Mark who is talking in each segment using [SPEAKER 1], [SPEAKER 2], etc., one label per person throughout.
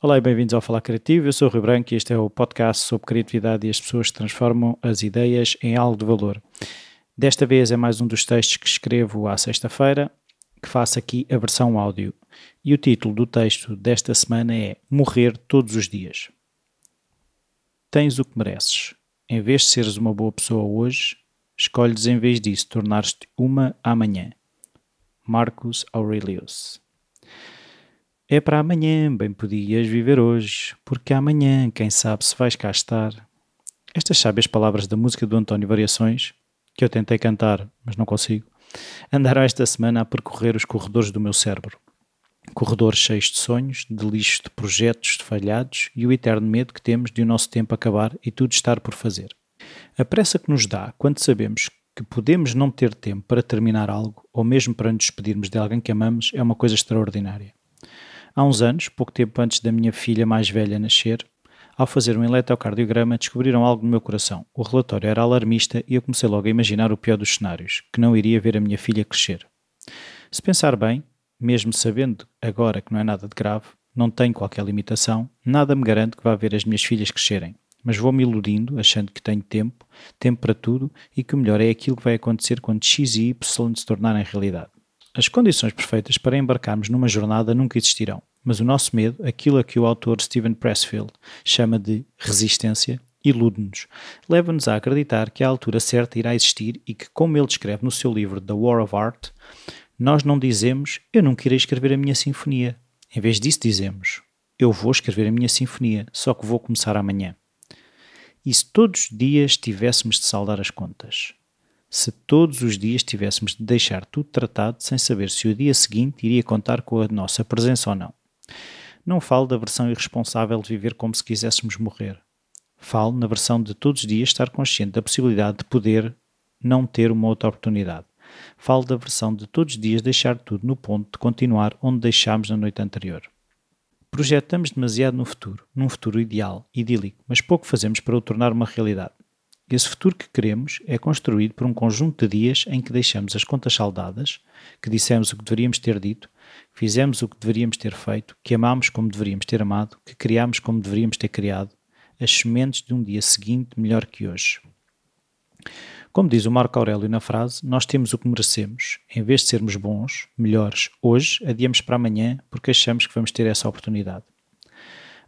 [SPEAKER 1] Olá e bem-vindos ao Falar Criativo. Eu sou o Rui Branco e este é o podcast sobre criatividade e as pessoas que transformam as ideias em algo de valor. Desta vez é mais um dos textos que escrevo à sexta-feira, que faço aqui a versão áudio. E o título do texto desta semana é Morrer todos os dias. Tens o que mereces. Em vez de seres uma boa pessoa hoje, escolhes em vez disso tornar-te uma amanhã. Marcus Aurelius. É para amanhã, bem podias viver hoje, porque amanhã, quem sabe se vais cá estar. Estas sábias palavras da música do António Variações, que eu tentei cantar, mas não consigo, andaram esta semana a percorrer os corredores do meu cérebro. Corredores cheios de sonhos, de lixo de projetos falhados e o eterno medo que temos de o nosso tempo acabar e tudo estar por fazer. A pressa que nos dá quando sabemos que podemos não ter tempo para terminar algo ou mesmo para nos despedirmos de alguém que amamos é uma coisa extraordinária. Há uns anos, pouco tempo antes da minha filha mais velha nascer, ao fazer um eletrocardiograma, descobriram algo no meu coração. O relatório era alarmista e eu comecei logo a imaginar o pior dos cenários, que não iria ver a minha filha crescer. Se pensar bem, mesmo sabendo agora que não é nada de grave, não tenho qualquer limitação, nada me garante que vá ver as minhas filhas crescerem mas vou-me iludindo, achando que tenho tempo, tempo para tudo e que o melhor é aquilo que vai acontecer quando X e Y se tornarem realidade. As condições perfeitas para embarcarmos numa jornada nunca existirão, mas o nosso medo, aquilo a que o autor Steven Pressfield chama de resistência, ilude-nos, leva-nos a acreditar que a altura certa irá existir e que, como ele descreve no seu livro The War of Art, nós não dizemos eu nunca irei escrever a minha sinfonia. Em vez disso, dizemos eu vou escrever a minha sinfonia, só que vou começar amanhã. E se todos os dias tivéssemos de saldar as contas? Se todos os dias tivéssemos de deixar tudo tratado sem saber se o dia seguinte iria contar com a nossa presença ou não? Não falo da versão irresponsável de viver como se quiséssemos morrer. Falo na versão de todos os dias estar consciente da possibilidade de poder não ter uma outra oportunidade. Falo da versão de todos os dias deixar tudo no ponto de continuar onde deixámos na noite anterior. Projetamos demasiado no futuro, num futuro ideal, idílico, mas pouco fazemos para o tornar uma realidade. Esse futuro que queremos é construído por um conjunto de dias em que deixamos as contas saldadas, que dissemos o que deveríamos ter dito, fizemos o que deveríamos ter feito, que amamos como deveríamos ter amado, que criamos como deveríamos ter criado, as sementes de um dia seguinte melhor que hoje. Como diz o Marco Aurélio na frase, nós temos o que merecemos. Em vez de sermos bons, melhores, hoje, adiamos para amanhã porque achamos que vamos ter essa oportunidade.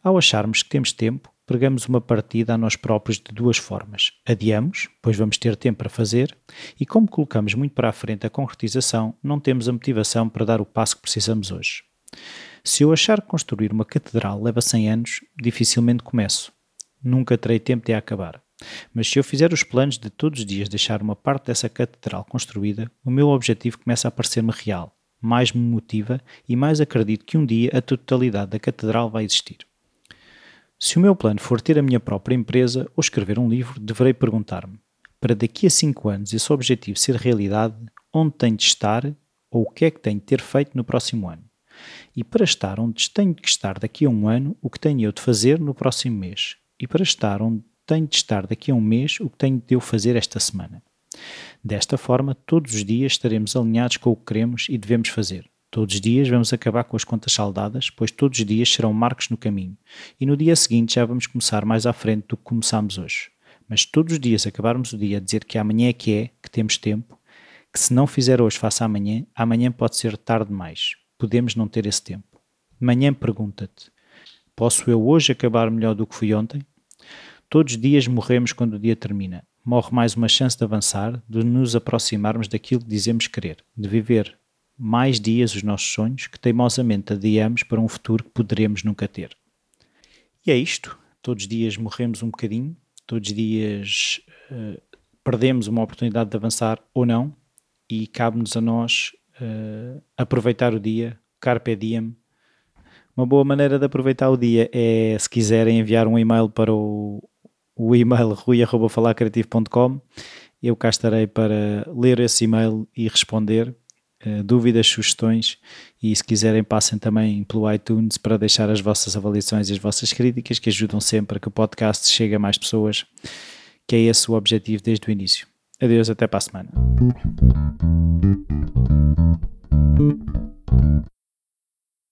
[SPEAKER 1] Ao acharmos que temos tempo, pregamos uma partida a nós próprios de duas formas. Adiamos, pois vamos ter tempo para fazer, e como colocamos muito para a frente a concretização, não temos a motivação para dar o passo que precisamos hoje. Se eu achar que construir uma catedral leva 100 anos, dificilmente começo. Nunca terei tempo de a acabar. Mas se eu fizer os planos de todos os dias deixar uma parte dessa catedral construída, o meu objetivo começa a parecer-me real, mais me motiva e mais acredito que um dia a totalidade da catedral vai existir. Se o meu plano for ter a minha própria empresa ou escrever um livro, deverei perguntar-me: para daqui a 5 anos esse objetivo ser realidade, onde tenho de estar ou o que é que tenho de ter feito no próximo ano? E para estar onde tenho de estar daqui a um ano, o que tenho eu de fazer no próximo mês? E para estar onde tenho de estar daqui a um mês o que tenho de eu fazer esta semana. Desta forma, todos os dias estaremos alinhados com o que queremos e devemos fazer. Todos os dias vamos acabar com as contas saldadas, pois todos os dias serão marcos no caminho. E no dia seguinte já vamos começar mais à frente do que começámos hoje. Mas todos os dias acabarmos o dia a dizer que amanhã é que é, que temos tempo, que se não fizer hoje, faça amanhã, amanhã pode ser tarde demais. Podemos não ter esse tempo. Manhã pergunta-te: posso eu hoje acabar melhor do que fui ontem? Todos os dias morremos quando o dia termina. Morre mais uma chance de avançar, de nos aproximarmos daquilo que dizemos querer, de viver mais dias os nossos sonhos que teimosamente adiamos para um futuro que poderemos nunca ter. E é isto. Todos os dias morremos um bocadinho, todos os dias uh, perdemos uma oportunidade de avançar ou não, e cabe-nos a nós uh, aproveitar o dia, carpe diem. Uma boa maneira de aproveitar o dia é, se quiserem, enviar um e-mail para o o e-mail rui.falarcreativo.com. Eu cá estarei para ler esse e-mail e responder uh, dúvidas, sugestões e se quiserem passem também pelo iTunes para deixar as vossas avaliações e as vossas críticas que ajudam sempre a que o podcast chegue a mais pessoas, que é esse o objetivo desde o início. Adeus, até para a semana.